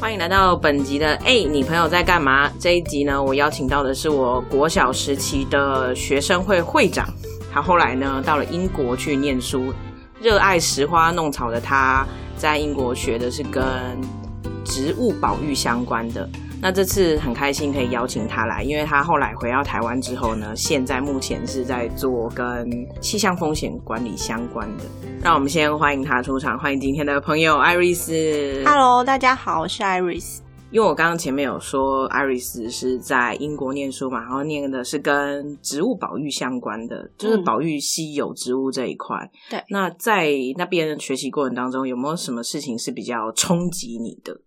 欢迎来到本集的哎，你朋友在干嘛？这一集呢，我邀请到的是我国小时期的学生会会长，他后来呢到了英国去念书，热爱拾花弄草的他，在英国学的是跟植物保育相关的。那这次很开心可以邀请他来，因为他后来回到台湾之后呢，现在目前是在做跟气象风险管理相关的。让我们先欢迎他出场，欢迎今天的朋友艾瑞斯。Hello，大家好，我是艾瑞斯。因为我刚刚前面有说，艾瑞斯是在英国念书嘛，然后念的是跟植物保育相关的，就是嗯保育稀有植物这一块。对那在那边学习过程当中，有没有什么事情是比较冲击你的？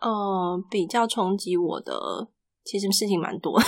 呃，比较冲击我的，其实事情蛮多。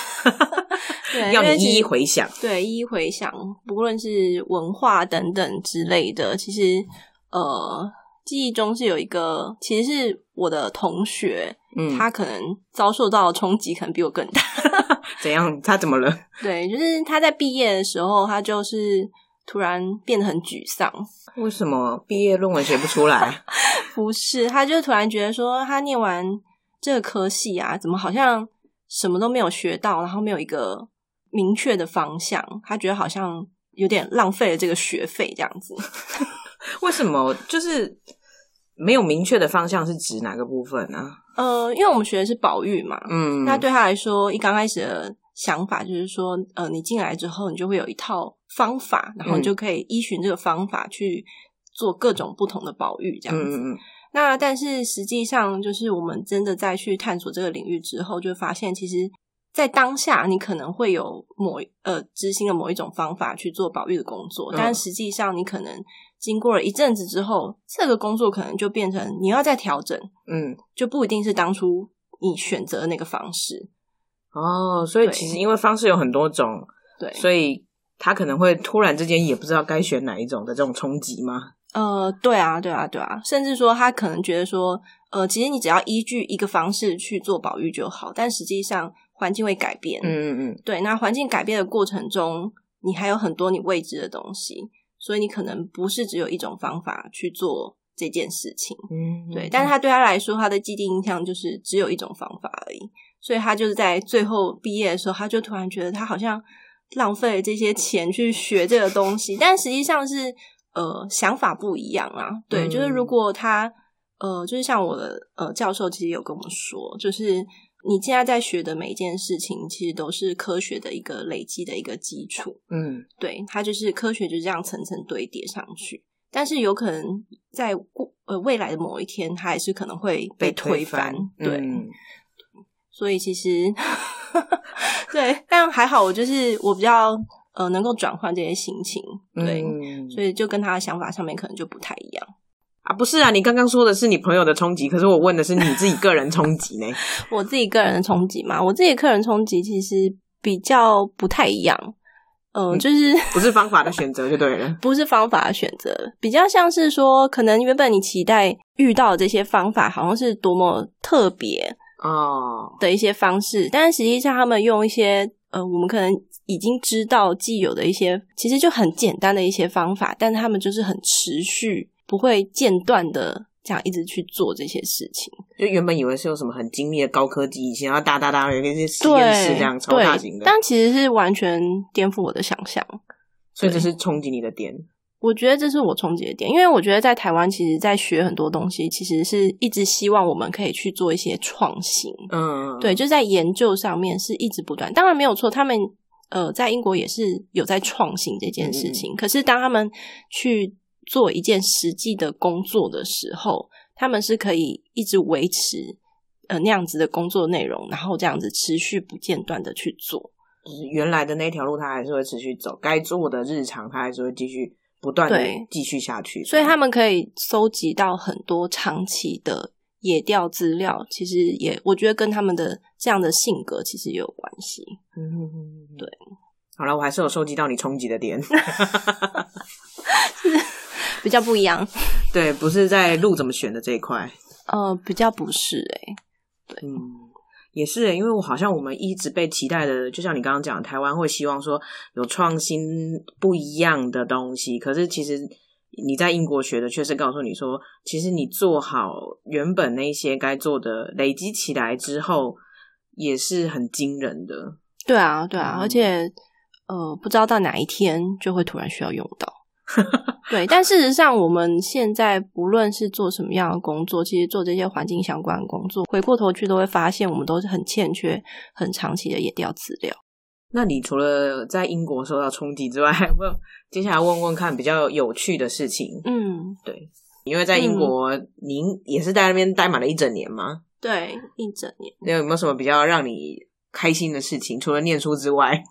对，要你一一回想。对，一一回想，不论是文化等等之类的，其实呃，记忆中是有一个，其实是我的同学，嗯，他可能遭受到的冲击可能比我更大。怎样？他怎么了？对，就是他在毕业的时候，他就是突然变得很沮丧。为什么毕业论文写不出来？不是，他就突然觉得说，他念完这个科系啊，怎么好像什么都没有学到，然后没有一个明确的方向，他觉得好像有点浪费了这个学费这样子。为什么就是没有明确的方向？是指哪个部分呢、呃，因为我们学的是保育嘛，嗯，那对他来说，一刚开始的想法就是说，呃，你进来之后，你就会有一套方法，然后你嗯就可以依循这个方法去做各种不同的保育这样子。嗯嗯嗯那但是实际上，就是我们真的在去探索这个领域之后，就发现其实，在当下你可能会有某呃执行了某一种方法去做保育的工作，嗯但实际上你可能经过了一阵子之后，这个工作可能就变成你要再调整，嗯，就不一定是当初你选择的那个方式。哦，所以其实因为方式有很多种，对，所以他可能会突然之间也不知道该选哪一种的这种冲击吗？呃，对啊，对啊，对啊，甚至说他可能觉得说，呃，其实你只要依据一个方式去做保育就好，但实际上环境会改变，嗯嗯嗯，对，那环境改变的过程中，你还有很多你未知的东西，所以你可能不是只有一种方法去做这件事情。嗯，对，但是他对他来说，他的既定印象就是只有一种方法而已，所以他就是在最后毕业的时候，他就突然觉得他好像浪费了这些钱去学这个东西，但实际上是呃想法不一样啊。对，嗯就是如果他呃，就是像我的呃教授其实有跟我们说，就是你现在在学的每一件事情，其实都是科学的一个累积的一个基础。嗯对，它就是科学就这样层层堆叠上去，但是有可能在过呃未来的某一天，它还是可能会被推翻。对，嗯所以其实对，但还好，我就是我比较呃能够转换这些心情，对，嗯所以就跟他的想法上面可能就不太一样。啊，不是啊，你刚刚说的是你朋友的冲击，可是我问的是你自己个人冲击呢。我自己个人的冲击嘛，我自己个人冲击其实比较不太一样，呃，嗯就是不是方法的选择就对了。不是方法的选择，比较像是说，可能原本你期待遇到的这些方法，好像是多么特别哦，的一些方式，但是实际上他们用一些呃，我们可能已经知道既有的一些，其实就很简单的一些方法，但他们就是很持续，不会间断的这样一直去做这些事情。就原本以为是有什么很精密的高科技仪器，然后哒哒哒有那些实验室这样超对大型的，但其实是完全颠覆我的想象。所以这是冲击你的点。我觉得这是我冲击的点，因为我觉得在台湾，其实在学很多东西，其实是一直希望我们可以去做一些创新。嗯，对，就在研究上面是一直不断，当然没有错，他们呃在英国也是有在创新这件事情。可是当他们去做一件实际的工作的时候，他们是可以一直维持呃那样子的工作内容，然后这样子持续不间断的去做。就是原来的那条路，他还是会持续走，该做的日常，他还是会继续不断的对继续下去。所以他们可以搜集到很多长期的野钓资料，其实也我觉得跟他们的这样的性格其实也有关系。嗯，对。好了，我还是有收集到你冲击的点 比较不一样，对，不是在路怎么选的这一块，呃，比较不是诶、嗯，也是欸，因为我好像我们一直被期待的，就像你刚刚讲，台湾会希望说有创新不一样的东西，可是其实你在英国学的确实告诉你说，其实你做好原本那些该做的，累积起来之后，也是很惊人的。对啊，对啊，嗯而且呃，不知道到哪一天就会突然需要用到。对，但事实上，我们现在不论是做什么样的工作，其实做这些环境相关的工作，回过头去都会发现，我们都是很欠缺很长期的研调资料。那你除了在英国受到冲击之外，还有没有接下来问问看比较有趣的事情？嗯，对，因为在英国，您也是在那边待满了一整年吗？对，一整年。那有没有什么比较让你开心的事情？除了念书之外，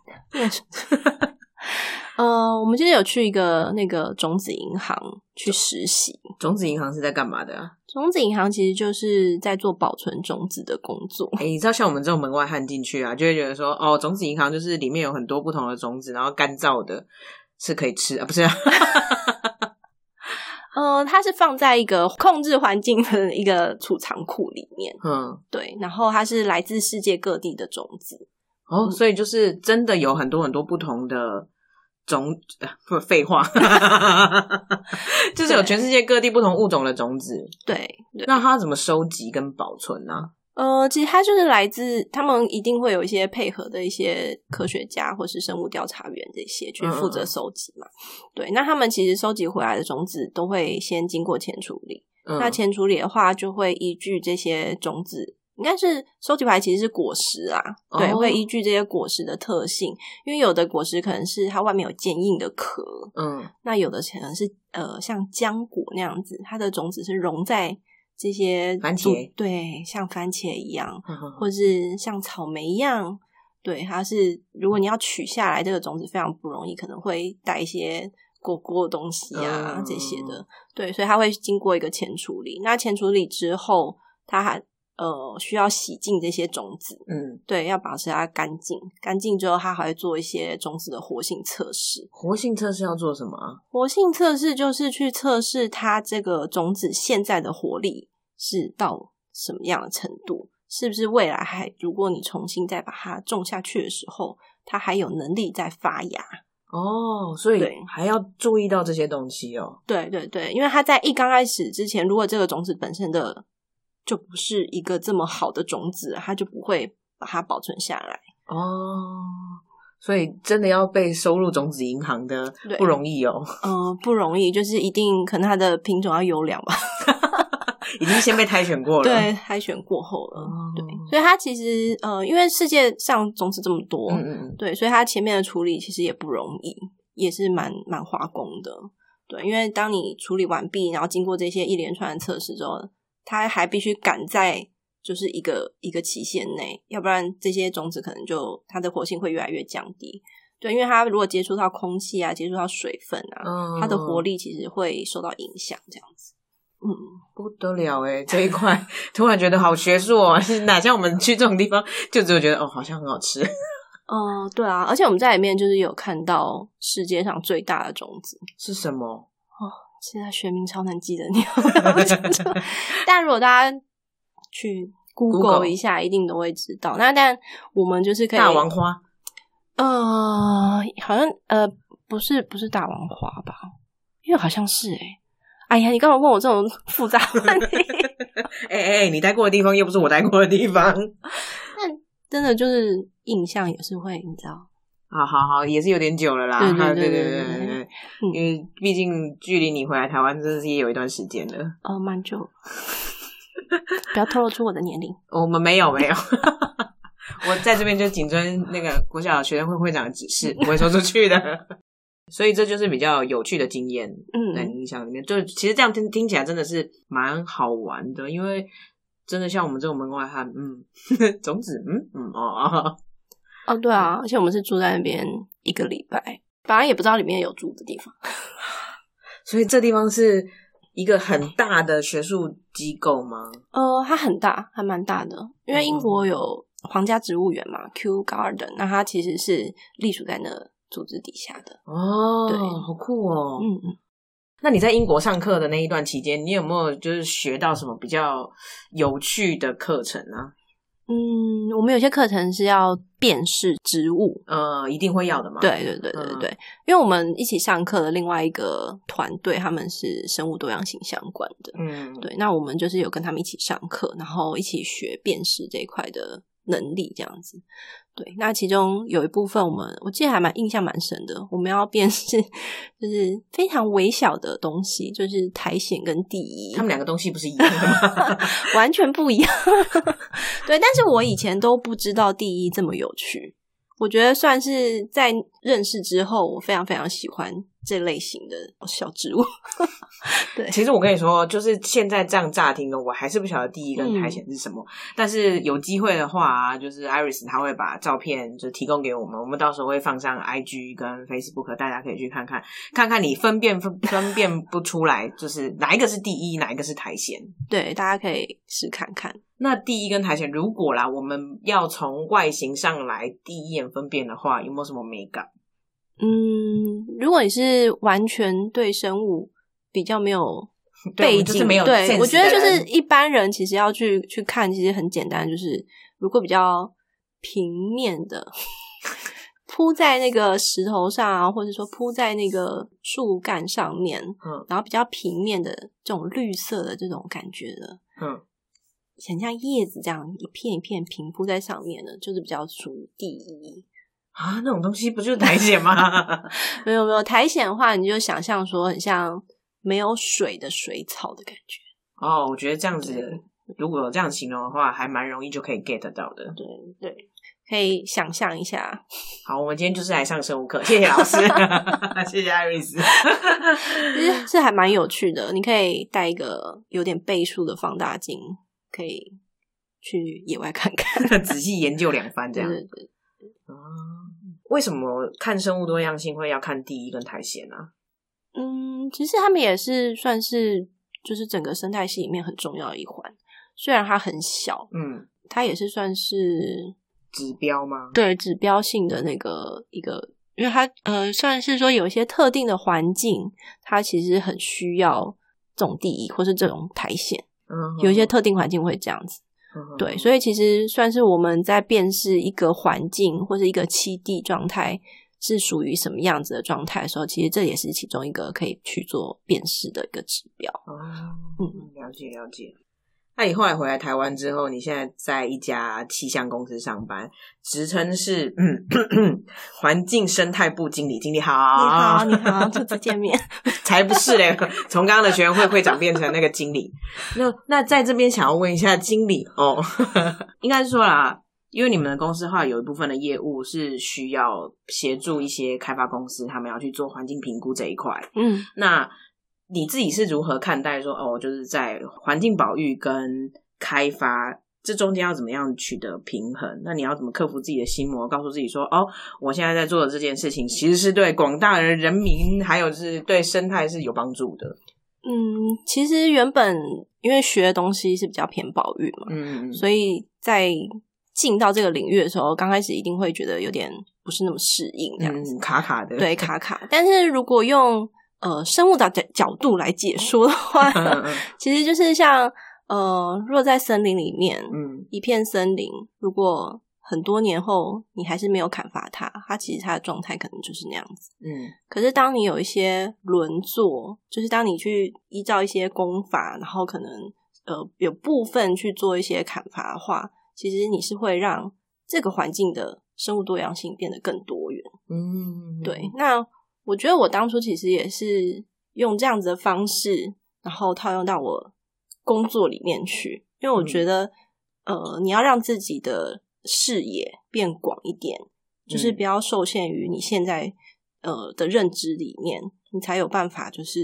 呃，我们今天有去一个那个种子银行去实习。种子银行是在干嘛的啊？种子银行其实就是在做保存种子的工作。哎、你知道像我们这种门外汉进去啊，就会觉得说，哦，种子银行就是里面有很多不同的种子，然后干燥的是可以吃啊，不是、啊？呃，它是放在一个控制环境的一个储藏库里面，嗯，对，然后它是来自世界各地的种子。哦，所以就是真的有很多很多不同的种，呃不废话，就是有全世界各地不同物种的种子。对，对，那它怎么收集跟保存呢、呃，其实它就是来自他们一定会有一些配合的一些科学家或是生物调查员这些去负责收集嘛。对，那他们其实收集回来的种子都会先经过前处理。嗯那前处理的话，就会依据这些种子，应该是收集牌其实是果实啊，对，哦会依据这些果实的特性，因为有的果实可能是它外面有坚硬的壳，嗯那有的可能是呃像浆果那样子，它的种子是融在这些番茄对，像番茄一样，嗯或是像草莓一样。对，它是如果你要取下来这个种子非常不容易，可能会带一些果果的东西啊、嗯这些的。对，所以它会经过一个前处理。那前处理之后，它还呃需要洗净这些种子，嗯，对，要保持它干净。干净之后，它还会做一些种子的活性测试。活性测试要做什么啊？活性测试就是去测试它这个种子现在的活力是到什么样的程度，是不是未来还如果你重新再把它种下去的时候，它还有能力再发芽。哦，所以还要注意到这些东西哦。对对对，因为它在一刚开始之前，如果这个种子本身的就不是一个这么好的种子，它就不会把它保存下来。哦，所以真的要被收入种子银行的不容易哦，嗯、不容易，就是一定可能它的品种要优良吧。已经先被 筛选过了。对，筛选过后了。哦对，所以它其实呃，因为世界上种子这么多，嗯，对，所以它前面的处理其实也不容易，也是蛮蛮花工的。对，因为当你处理完毕，然后经过这些一连串的测试之后，它还必须赶在就是一个一个期限内，要不然这些种子可能就它的活性会越来越降低。对，因为它如果接触到空气啊，接触到水分啊，嗯它的活力其实会受到影响。这样子，嗯，不得了哎，这一块突然觉得好学术哦，哪像我们去这种地方，就只有觉得哦，好像很好吃。哦、对啊，而且我们在里面就是有看到世界上最大的种子，是什么？现在学名超难记的，你但如果大家去 Google 一下，一定都会知道。那但我们就是可以大王花呃，好像呃不是不是大王花吧？因为好像是哎、哎呀，你干嘛问我这种复杂问题？哎哎，你待过的地方又不是我待过的地方。那真的就是印象也是会，你知道？好好好，也是有点久了啦。对对哈对对对因为毕竟距离你回来台湾真的是也有一段时间了。哦，蛮久，不要透露出我的年龄。我们没有没有，我在这边就谨遵那个国小学生会会长的指示，不会说出去的。所以这就是比较有趣的经验，在嗯，你印象里面，就其实这样听听起来真的是蛮好玩的，因为真的像我们这种门外汉，嗯，种子，嗯嗯哦哦，哦，对啊，而且我们是住在那边一个礼拜，本来也不知道里面有住的地方。所以这地方是一个很大的学术机构吗？呃，它很大，还蛮大的，因为英国有皇家植物园嘛，Kew Garden，那它其实是隶属在那组织底下的。哦，对好酷哦，嗯嗯，那你在英国上课的那一段期间，你有没有就是学到什么比较有趣的课程啊？嗯，我们有些课程是要辨识植物，呃，一定会要的嘛。对对对对嗯。对，因为我们一起上课的另外一个团队，他们是生物多样性相关的，嗯，对，那我们就是有跟他们一起上课，然后一起学辨识这一块的能力，这样子。对，那其中有一部分我们我记得还蛮印象蛮深的，我们要辨识就是非常微小的东西，就是苔藓跟地衣，他们两个东西不是一样的吗？完全不一样。对，但是我以前都不知道地衣这么有趣。我觉得算是在认识之后，我非常非常喜欢这类型的小植物。对，其实我跟你说，就是现在这样乍听呢，我还是不晓得第一根苔藓是什么。但是有机会的话、啊，就是 Iris 他会把照片就提供给我们，我们到时候会放上 IG 跟 Facebook，大家可以去看看，看看你分辨分分辨不出来，就是哪一个是第一，哪一个是苔藓。对，大家可以试看看。那第一根苔藓，如果啦，我们要从外形上来第一眼分辨的话，有没有什么美感？嗯，如果你是完全对生物比较没有 背景，没有对我觉得就是一般人其实要去去看，其实很简单，就是如果比较平面的 铺在那个石头上啊，或者说铺在那个树干上面，嗯。然后比较平面的这种绿色的这种感觉的，嗯，很像叶子这样一片一片平铺在上面的，就是比较属于第一。啊，那种东西不就是苔藓吗？没有没有苔藓的话，你就想象说很像没有水的水草的感觉。哦，我觉得这样子，如果有这样形容的话，还蛮容易就可以 get 到的。对对，可以想象一下。好，我们今天就是来上生物课，谢谢老师，谢谢艾瑞斯。其实是还蛮有趣的，你可以带一个有点倍数的放大镜，可以去野外看看。仔细研究两番，这样。对对对，哦为什么看生物多样性会要看第一跟苔藓啊？嗯，其实他们也是算是就是整个生态系里面很重要的一环，虽然它很小，嗯，它也是算是指标吗？对指标性的那个一个，因为它呃算是说有一些特定的环境，它其实很需要这种地衣或是这种苔藓，嗯，有一些特定环境会这样子。嗯对，所以其实算是我们在辨识一个环境或者一个栖地状态是属于什么样子的状态的时候，其实这也是其中一个可以去做辨识的一个指标。哦，嗯了解了解。那你后来回来台湾之后，你现在在一家气象公司上班，职称是嗯环境生态部经理。经理好，你好，你好，初次见面。才不是嘞！从刚刚的学员会会长变成那个经理。那那在这边想要问一下经理哦，应该是说啦，因为你们的公司的话，有一部分的业务是需要协助一些开发公司，他们要去做环境评估这一块。嗯那你自己是如何看待说哦，就是在环境保育跟开发这中间要怎么样取得平衡？那你要怎么克服自己的心魔，告诉自己说哦，我现在在做的这件事情其实是对广大的人民，还有是对生态是有帮助的。嗯，其实原本因为学的东西是比较偏保育嘛，嗯，所以在进到这个领域的时候，刚开始一定会觉得有点不是那么适应这样子。嗯，卡卡的，对，卡卡。但是如果用呃生物的角角度来解说的话，其实就是像呃，若在森林里面，嗯一片森林，如果很多年后你还是没有砍伐它，它其实它的状态可能就是那样子。嗯可是当你有一些轮作，就是当你去依照一些功法，然后可能呃有部分去做一些砍伐的话，其实你是会让这个环境的生物多样性变得更多元。嗯，对，那我觉得我当初其实也是用这样子的方式，然后套用到我工作里面去，因为我觉得，呃，你要让自己的视野变广一点，就是嗯。不要受限于你现在呃的认知里面，你才有办法就是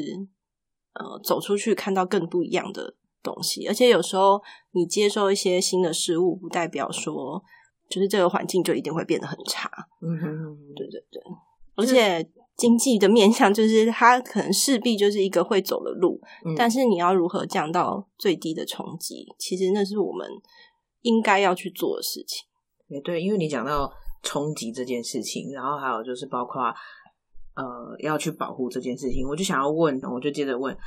呃走出去看到更不一样的东西。而且有时候你接受一些新的事物，不代表说就是这个环境就一定会变得很差。嗯哼对对对，而且经济的面向就是它可能势必就是一个会走的路，嗯但是你要如何降到最低的冲击，其实那是我们应该要去做的事情。也对，因为你讲到冲击这件事情，然后还有就是包括呃要去保护这件事情，我就想要问，我就接着问，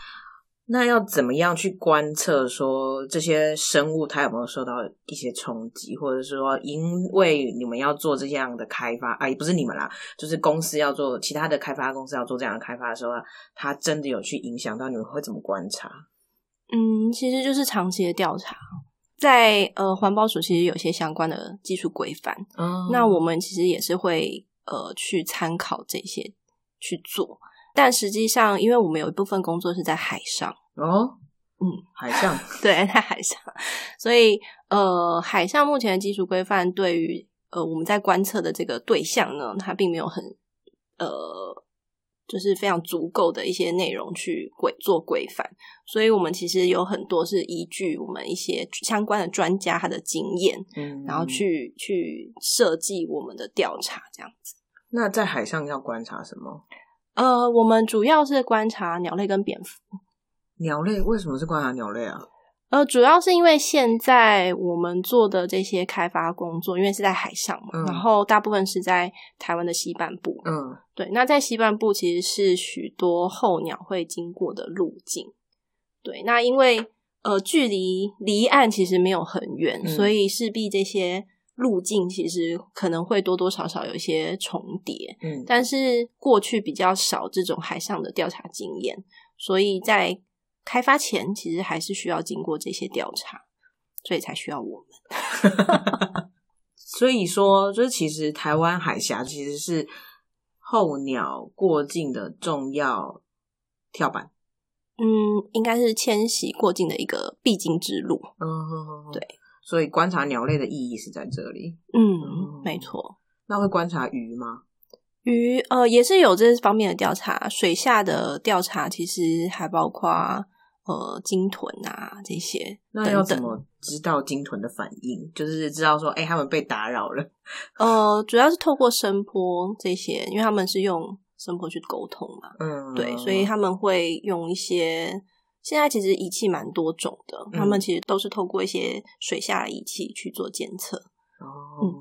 那要怎么样去观测说这些生物它有没有受到一些冲击，或者是说因为你们要做这样的开发啊，也不是你们啦，就是公司要做其他的开发公司要做这样的开发的时候，它真的有去影响到你们会怎么观察？嗯，其实就是长期的调查，在呃环保署其实有些相关的技术规范，嗯那我们其实也是会呃去参考这些去做，但实际上因为我们有一部分工作是在海上，哦，嗯，海上，对，在海上，所以呃海上目前的技术规范对于呃我们在观测的这个对象呢，它并没有很呃。就是非常足够的一些内容去规做规范，所以我们其实有很多是依据我们一些相关的专家他的经验，嗯，然后去去设计我们的调查这样子。那在海上要观察什么？呃，我们主要是观察鸟类跟蝙蝠。鸟类为什么是观察鸟类啊？呃，主要是因为现在我们做的这些开发工作，因为是在海上嘛，嗯然后大部分是在台湾的西半部。嗯对，那在西半部其实是许多候鸟会经过的路径。对，那因为呃距离离岸其实没有很远，嗯所以势必这些路径其实可能会多多少少有一些重叠。嗯，但是过去比较少这种海上的调查经验，所以在开发前其实还是需要经过这些调查，所以才需要我们。所以说，就是其实台湾海峡其实是候鸟过境的重要跳板。嗯，应该是迁徙过境的一个必经之路。嗯，对。所以观察鸟类的意义是在这里。嗯，没错。那会观察鱼吗？鱼呃也是有这方面的调查，水下的调查其实还包括呃鲸豚啊这些那要怎。么知道鲸豚的反应？就是知道说，哎、他们被打扰了。呃，主要是透过声波这些，因为他们是用声波去沟通嘛。嗯，对，所以他们会用一些现在其实仪器蛮多种的，嗯他们其实都是透过一些水下的仪器去做监测。哦，嗯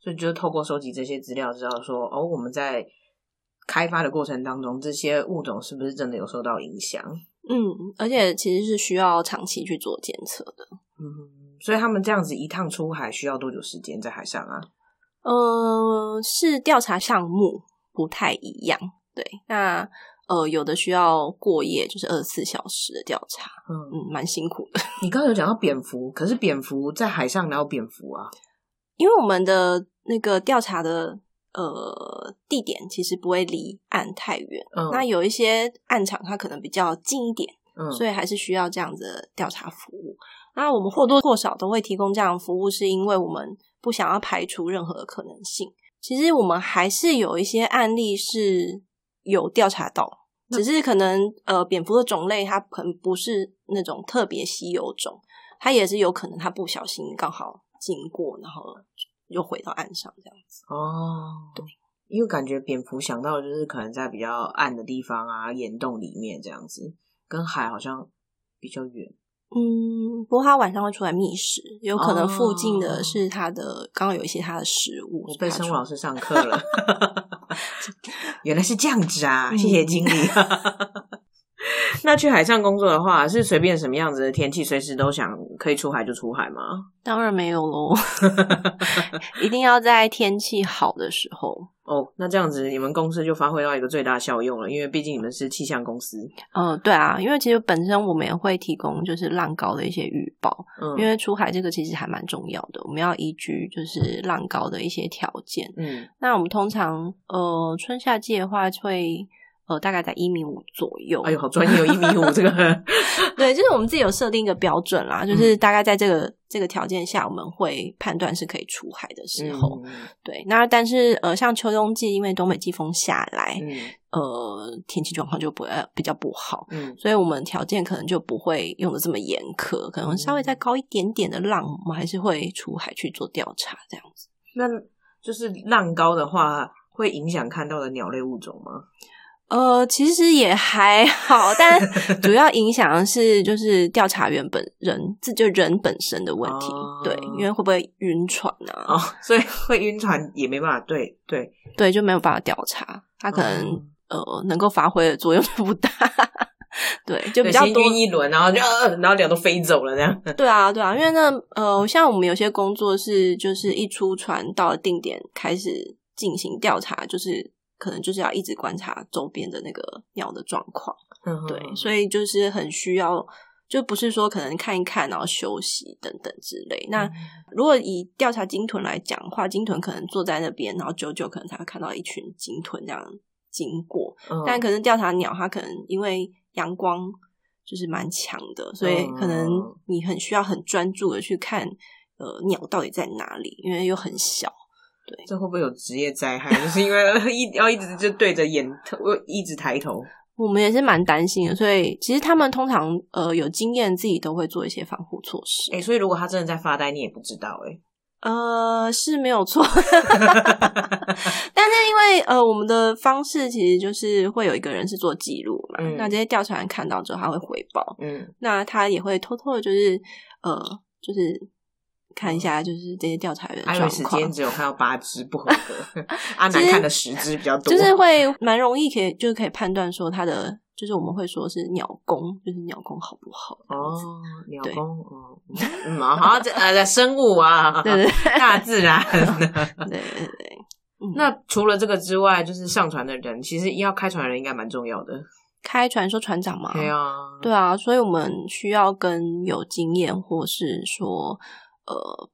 所以就是透过收集这些资料，知道说，哦，我们在开发的过程当中，这些物种是不是真的有受到影响？嗯，而且其实是需要长期去做监测的。嗯，所以他们这样子一趟出海需要多久时间在海上啊？呃，是调查项目不太一样，对，那呃有的需要过夜，就是二十四小时的调查，嗯，嗯，蛮辛苦的。你刚刚有讲到蝙蝠，可是蝙蝠在海上哪有蝙蝠啊？因为我们的那个调查的呃地点其实不会离岸太远，嗯那有一些岸场它可能比较近一点，嗯，所以还是需要这样子的调查服务。那我们或多或少都会提供这样的服务，是因为我们不想要排除任何的可能性。其实我们还是有一些案例是有调查到，只是可能呃蝙蝠的种类它可能不是那种特别稀有种，它也是有可能它不小心刚好经过，然后又回到岸上这样子。哦，对，因为感觉蝙蝠想到的就是可能在比较暗的地方啊，岩洞里面这样子，跟海好像比较远。嗯，不过它晚上会出来觅食，有可能附近哦的是它的，刚好有一些它的食物。我被生物老师上课了，原来是这样子啊！嗯谢谢经理。那去海上工作的话，是随便什么样子的天气，随时都想可以出海就出海吗？当然没有喽，一定要在天气好的时候。哦，那这样子你们公司就发挥到一个最大效用了，因为毕竟你们是气象公司。嗯、对啊，因为其实本身我们也会提供就是浪高的一些预报，嗯，因为出海这个其实还蛮重要的，我们要依据就是浪高的一些条件。嗯那我们通常呃春夏季的话会呃大概在一米五左右。哎呦，好专业有，一米五这个，对，就是我们自己有设定一个标准啦，嗯就是大概在这个、这个条件下，我们会判断是可以出海的时候。嗯对，那但是呃，像秋冬季，因为东北季风下来，嗯呃，天气状况就不会比较不好，嗯所以我们条件可能就不会用的这么严苛，可能稍微再高一点点的浪，我们还是会出海去做调查这样子。那就是浪高的话，会影响看到的鸟类物种吗？呃，其实也还好，但 主要影响的是就是调查员本人，这就人本身的问题。哦对，因为会不会晕船啊？哦，所以会晕船也没办法，对对，对，就没有办法调查，他可能、哦呃能够发挥的作用不大。对，就比较多晕一轮，然后就、呃、然后鸟都飞走了这样。对啊，对啊，因为那，呃，像我们有些工作是，就是一出船到了定点开始进行调查，就是可能就是要一直观察周边的那个鸟的状况，嗯对，所以就是很需要，就不是说可能看一看然后休息等等之类。那嗯如果以调查鲸豚来讲的话，鲸豚可能坐在那边，然后久久可能才会看到一群鲸豚这样经过，嗯但可能调查鸟，它可能因为阳光就是蛮强的，所以可能嗯你很需要很专注的去看，呃，鸟到底在哪里，因为又很小。这会不会有职业灾害？就是因为 一要一直就对着眼，一直抬头。我们也是蛮担心的，所以其实他们通常呃有经验，自己都会做一些防护措施。哎、所以如果他真的在发呆，你也不知道哎、呃，是没有错，但是因为呃，我们的方式其实就是会有一个人是做记录嘛，嗯那这些调查员看到之后，他会回报，嗯，那他也会偷偷的，就是呃，就是看一下，就是这些调查员的状艾瑞斯今天，只有看到八只不合格，阿南看了十只比较多，就是会蛮容易可以就是可以判断说他的，就是我们会说是鸟工，就是鸟工好不好？哦，鸟对工，哦，嗯，好，这呃，生物啊，对对大自然。对对对，嗯那除了这个之外，就是上船的人，其实要开船的人应该蛮重要的。开船说船长嘛，对啊，对啊，所以我们需要跟有经验，或是说，呃，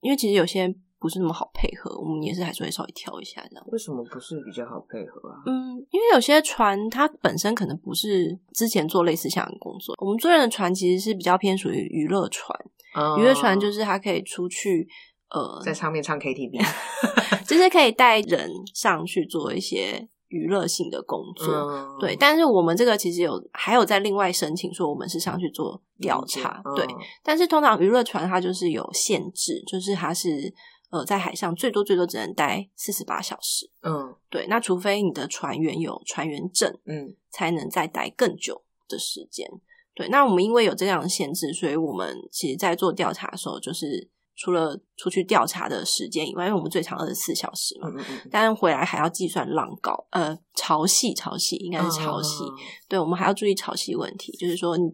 因为其实有些不是那么好配合，我们也是还是会稍微挑一下这样。为什么不是比较好配合啊？嗯，因为有些船它本身可能不是之前做类似这样的工作，我们做人的船其实是比较偏属于娱乐船，哦娱乐船就是它可以出去，呃，在上面唱 KTV，就是可以带人上去做一些娱乐性的工作。嗯对，但是我们这个其实有还有在另外申请说我们是上去做调查，嗯对。但是通常娱乐船它就是有限制，就是它是呃在海上最多最多只能待四十八小时，嗯对。那除非你的船员有船员证，嗯才能再待更久的时间。对，那我们因为有这样的限制，所以我们其实在做调查的时候，就是除了出去调查的时间以外，因为我们最长二十四小时嘛，嗯嗯，但是回来还要计算浪高，呃，潮汐，潮汐应该是潮汐。嗯对，我们还要注意潮汐问题，就是说你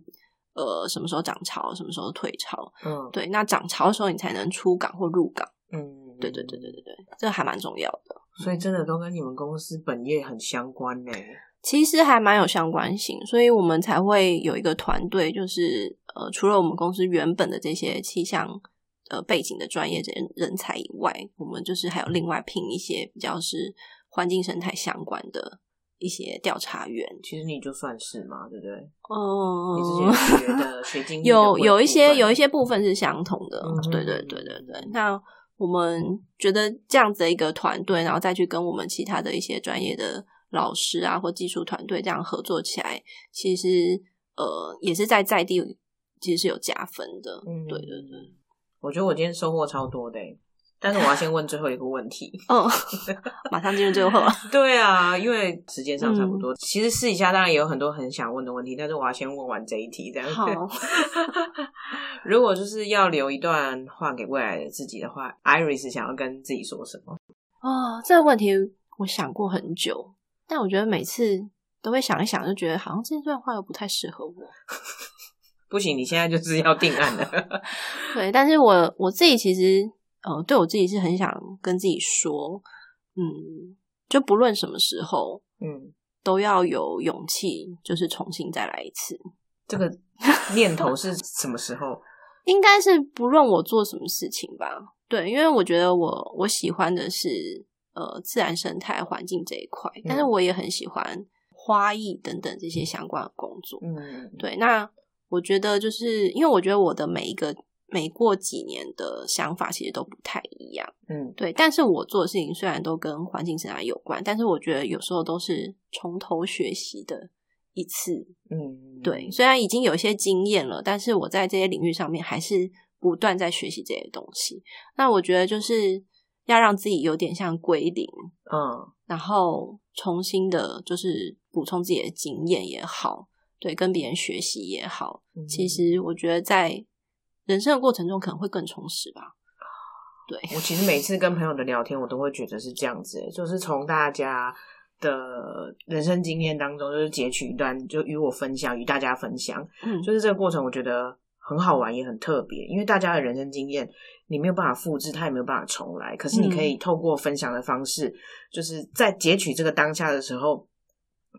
呃什么时候涨潮，什么时候退潮。嗯对，那涨潮的时候你才能出港或入港。嗯，对对对对对对，这还蛮重要的。所以真的都跟你们公司本业很相关呢。其实还蛮有相关性，所以我们才会有一个团队，就是呃，除了我们公司原本的这些气象呃背景的专业人人才以外，我们就是还有另外聘一些比较是环境生态相关的一些调查员。其实你就算是嘛，对不对？嗯，你之前学的学经历有有一些有一些部分是相同的，嗯对对对对对。那我们觉得这样子的一个团队，然后再去跟我们其他的一些专业的老师啊或技术团队这样合作起来，其实呃也是在在地其实是有加分的。嗯对对对。我觉得我今天收获超多的欸，但是我要先问最后一个问题。哦，马上进入最后了。对啊，因为时间上差嗯不多。其实私底下当然也有很多很想问的问题，但是我要先问完这一题，这样。好，如果就是要留一段话给未来的自己的话，Iris 想要跟自己说什么？哦，这个问题我想过很久，但我觉得每次都会想一想，就觉得好像这段话又不太适合我。不行，你现在就是要定案了。对，但是我我自己其实呃，对我自己是很想跟自己说，嗯，就不论什么时候嗯，都要有勇气，就是重新再来一次。这个念头是什么时候？应该是不论我做什么事情吧，对，因为我觉得我我喜欢的是呃自然生态环境这一块，但是我也很喜欢花艺等等这些相关的工作。嗯，对，那我觉得就是因为我觉得我的每一个每过几年的想法其实都不太一样，嗯对。但是我做的事情虽然都跟环境生态有关，但是我觉得有时候都是从头学习的一次。嗯，对，虽然已经有一些经验了，但是我在这些领域上面还是不断在学习这些东西。那我觉得就是要让自己有点像归零，嗯然后重新的，就是补充自己的经验也好，对，跟别人学习也好。嗯其实我觉得在人生的过程中可能会更充实吧。对，我其实每次跟朋友的聊天，我都会觉得是这样子欸，就是从大家的人生经验当中，就是截取一段，就与我分享，与大家分享。嗯，就是这个过程，我觉得很好玩，也很特别，因为大家的人生经验你没有办法复制，它也没有办法重来。可是你可以透过分享的方式，就是在截取这个当下的时候，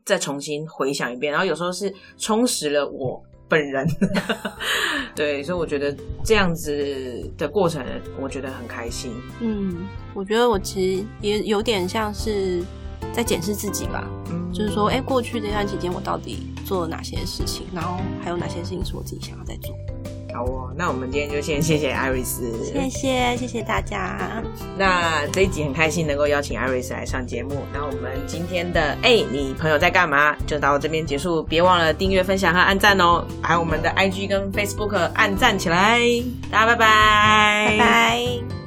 再重新回想一遍，然后有时候是充实了我本人。对，所以我觉得这样子的过程，我觉得很开心。嗯，我觉得我其实也有点像是在检视自己吧，嗯，就是说，哎、过去这段期间我到底做了哪些事情，然后还有哪些事情是我自己想要再做。好哦，那我们今天就先谢谢艾瑞斯，谢谢，谢谢大家。那这一集很开心能够邀请艾瑞斯来上节目。那我们今天的哎、你朋友在干嘛？就到这边结束，别忘了订阅、分享和按赞哦，还有我们的 IG 跟 Facebook 按赞起来。大家拜拜，拜拜。